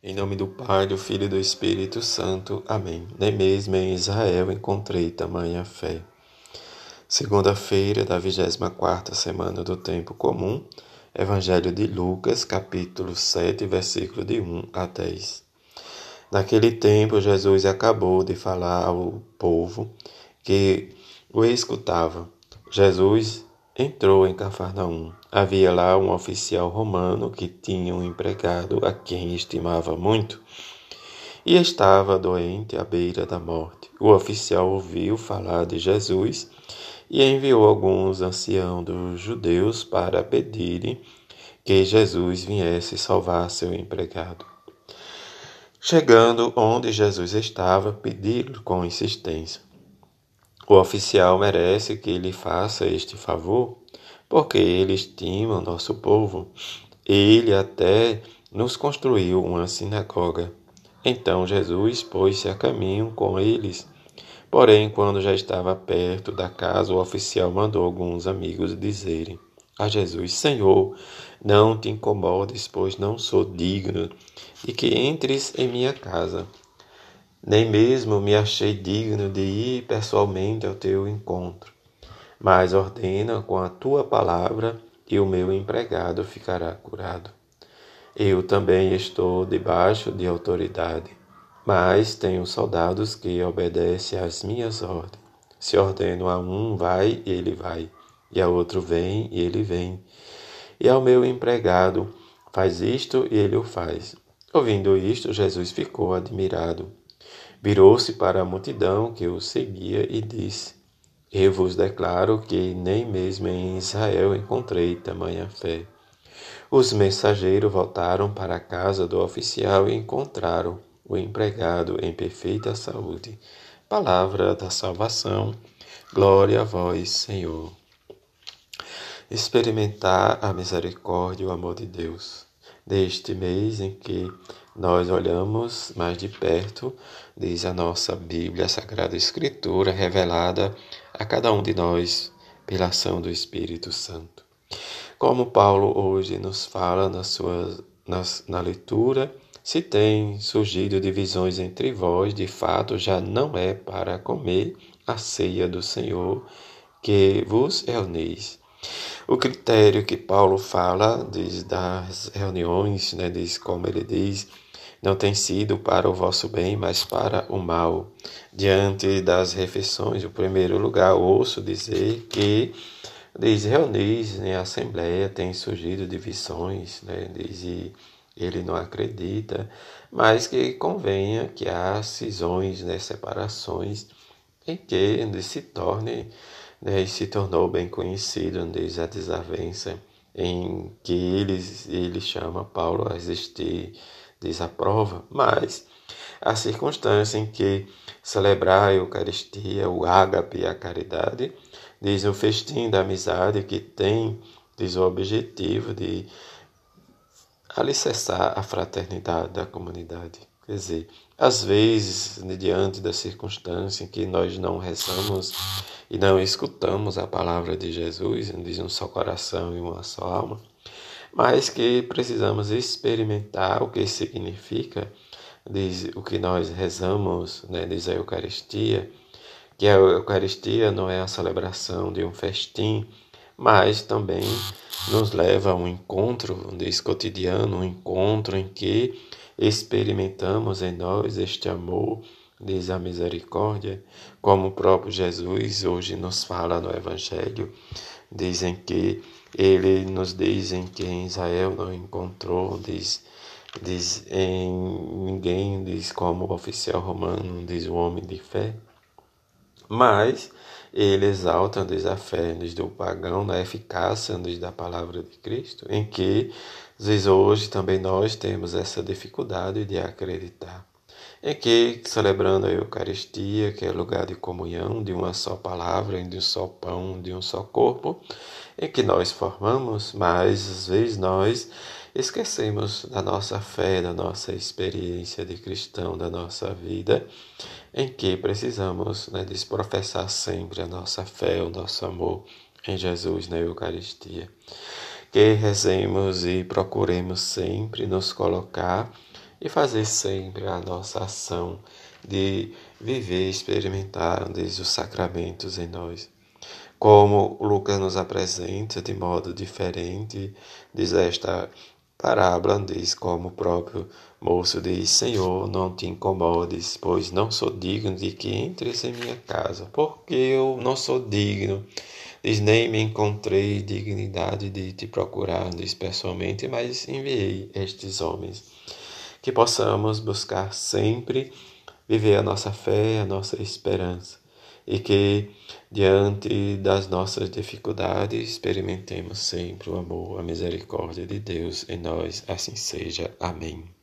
Em nome do Pai, do Filho e do Espírito Santo. Amém. Nem mesmo em Israel encontrei tamanha fé. Segunda-feira da 24 semana do tempo comum. Evangelho de Lucas, capítulo 7, versículo de 1 a 10. Naquele tempo, Jesus acabou de falar ao povo que o escutava. Jesus entrou em Cafarnaum. Havia lá um oficial romano que tinha um empregado a quem estimava muito e estava doente à beira da morte. O oficial ouviu falar de Jesus e enviou alguns anciãos dos judeus para pedirem que Jesus viesse salvar seu empregado. Chegando onde Jesus estava, pediram com insistência: o oficial merece que lhe faça este favor, porque ele estima nosso povo. Ele até nos construiu uma sinagoga. Então Jesus pôs-se a caminho com eles. Porém, quando já estava perto da casa, o oficial mandou alguns amigos dizerem a Jesus: Senhor, não te incomodes, pois não sou digno de que entres em minha casa nem mesmo me achei digno de ir pessoalmente ao teu encontro. Mas ordena com a tua palavra e o meu empregado ficará curado. Eu também estou debaixo de autoridade, mas tenho soldados que obedecem às minhas ordens. Se ordeno a um, vai, ele vai, e a outro, vem, e ele vem. E ao meu empregado, faz isto, e ele o faz. Ouvindo isto, Jesus ficou admirado Virou-se para a multidão que o seguia e disse: Eu vos declaro que nem mesmo em Israel encontrei tamanha fé. Os mensageiros voltaram para a casa do oficial e encontraram o empregado em perfeita saúde. Palavra da salvação. Glória a vós, Senhor. Experimentar a misericórdia e o amor de Deus. Neste mês em que nós olhamos mais de perto, diz a nossa Bíblia, a Sagrada Escritura, revelada a cada um de nós pela ação do Espírito Santo. Como Paulo hoje nos fala na, sua, na, na leitura, se tem surgido divisões entre vós, de fato já não é para comer a ceia do Senhor que vos reunis. O critério que Paulo fala diz das reuniões, né, diz como ele diz, não tem sido para o vosso bem, mas para o mal. Diante das refeições, o primeiro lugar, ouço dizer que diz reunis em assembleia, tem surgido divisões, né? diz e ele não acredita, mas que convenha que há cisões, né? separações, em que se torne, né? se tornou bem conhecido, diz a desavença, em que ele, ele chama Paulo a existir desaprova, mas a circunstância em que celebrar a Eucaristia, o ágape e a caridade, diz o festim da amizade que tem, diz o objetivo de alicerçar a fraternidade da comunidade. Quer dizer, às vezes, diante da circunstância em que nós não rezamos e não escutamos a palavra de Jesus, diz um só coração e uma só alma, mas que precisamos experimentar o que significa, diz o que nós rezamos, né, diz a Eucaristia, que a Eucaristia não é a celebração de um festim, mas também nos leva a um encontro, diz cotidiano, um encontro em que experimentamos em nós este amor, diz a misericórdia, como o próprio Jesus hoje nos fala no Evangelho, dizem que ele nos diz em que em Israel não encontrou, diz, diz em ninguém, diz como oficial romano, diz o homem de fé. Mas ele exalta, diz a fé, diz do pagão, na eficácia, diz da palavra de Cristo, em que, diz hoje também nós temos essa dificuldade de acreditar em que, celebrando a Eucaristia, que é lugar de comunhão, de uma só palavra, de um só pão, de um só corpo, em que nós formamos, mas às vezes nós esquecemos da nossa fé, da nossa experiência de cristão, da nossa vida, em que precisamos né, desprofessar sempre a nossa fé, o nosso amor em Jesus na Eucaristia. Que rezemos e procuremos sempre nos colocar e fazer sempre a nossa ação de viver, experimentar desde os sacramentos em nós. Como Lucas nos apresenta de modo diferente, diz esta parábola, diz como o próprio moço diz: Senhor, não te incomodes, pois não sou digno de que entres em minha casa, porque eu não sou digno. Diz: Nem me encontrei dignidade de te procurar, diz pessoalmente, mas enviei estes homens. Que possamos buscar sempre viver a nossa fé, a nossa esperança e que diante das nossas dificuldades experimentemos sempre o amor, a misericórdia de Deus em nós. Assim seja. Amém.